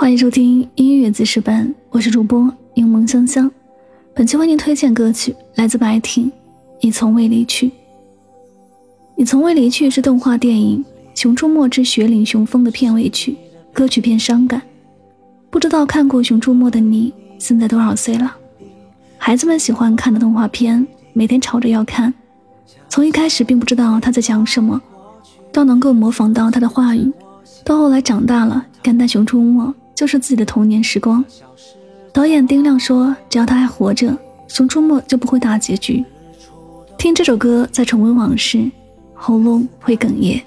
欢迎收听音乐记事本，我是主播柠檬香香。本期为您推荐歌曲来自白婷，《你从未离去》。你从未离去是动画电影《熊出没之雪岭熊风》的片尾曲，歌曲偏伤感。不知道看过《熊出没》的你现在多少岁了？孩子们喜欢看的动画片，每天吵着要看，从一开始并不知道他在讲什么，到能够模仿到他的话语，到后来长大了感叹《熊出没》。就是自己的童年时光。导演丁亮说：“只要他还活着，《熊出没》就不会大结局。”听这首歌，再重温往事，喉咙会哽咽，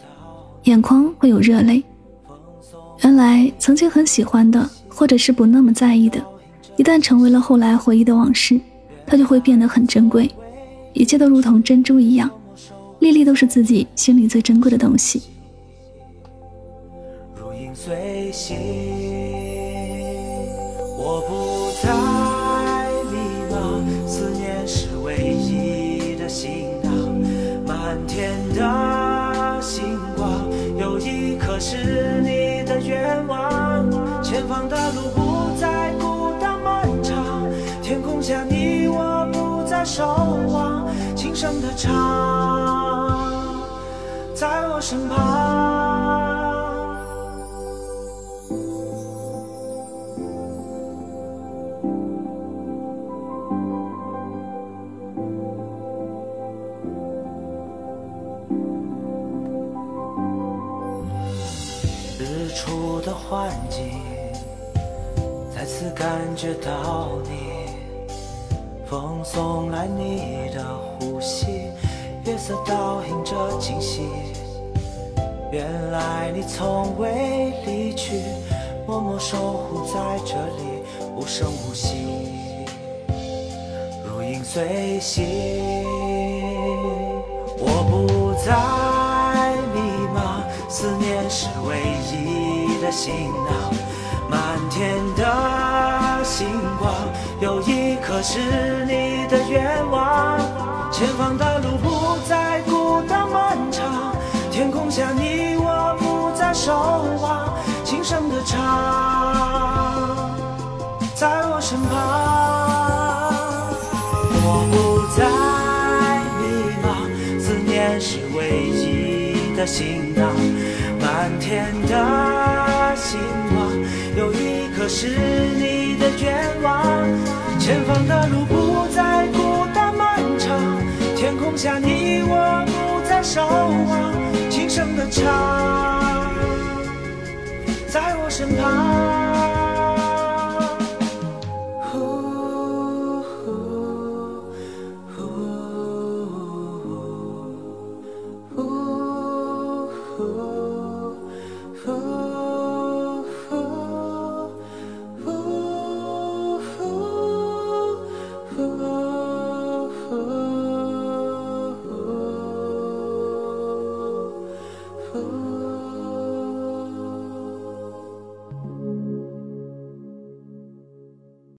眼眶会有热泪。原来曾经很喜欢的，或者是不那么在意的，一旦成为了后来回忆的往事，它就会变得很珍贵。一切都如同珍珠一样，粒粒都是自己心里最珍贵的东西。随形。我不再迷茫，思念是唯一的行囊。满天的星光，有一颗是你的愿望。前方的路不再孤单漫长，天空下你我不再守望，轻声的唱，在我身旁。出的幻境，再次感觉到你，风送来你的呼吸，月色倒映着惊喜。原来你从未离去，默默守护在这里，无声无息，如影随形。我不再迷茫，思念是唯一。的行囊，满天的星光，有一颗是你的愿望。前方的路不再孤单漫长，天空下你我不再守望，轻声的唱，在我身旁。我不再迷茫，思念是唯一的行囊，满天的星光，有一颗是你的愿望，前方的路不再孤单漫长，天空下你我不再守望，轻声的唱。在我身旁。Ooh.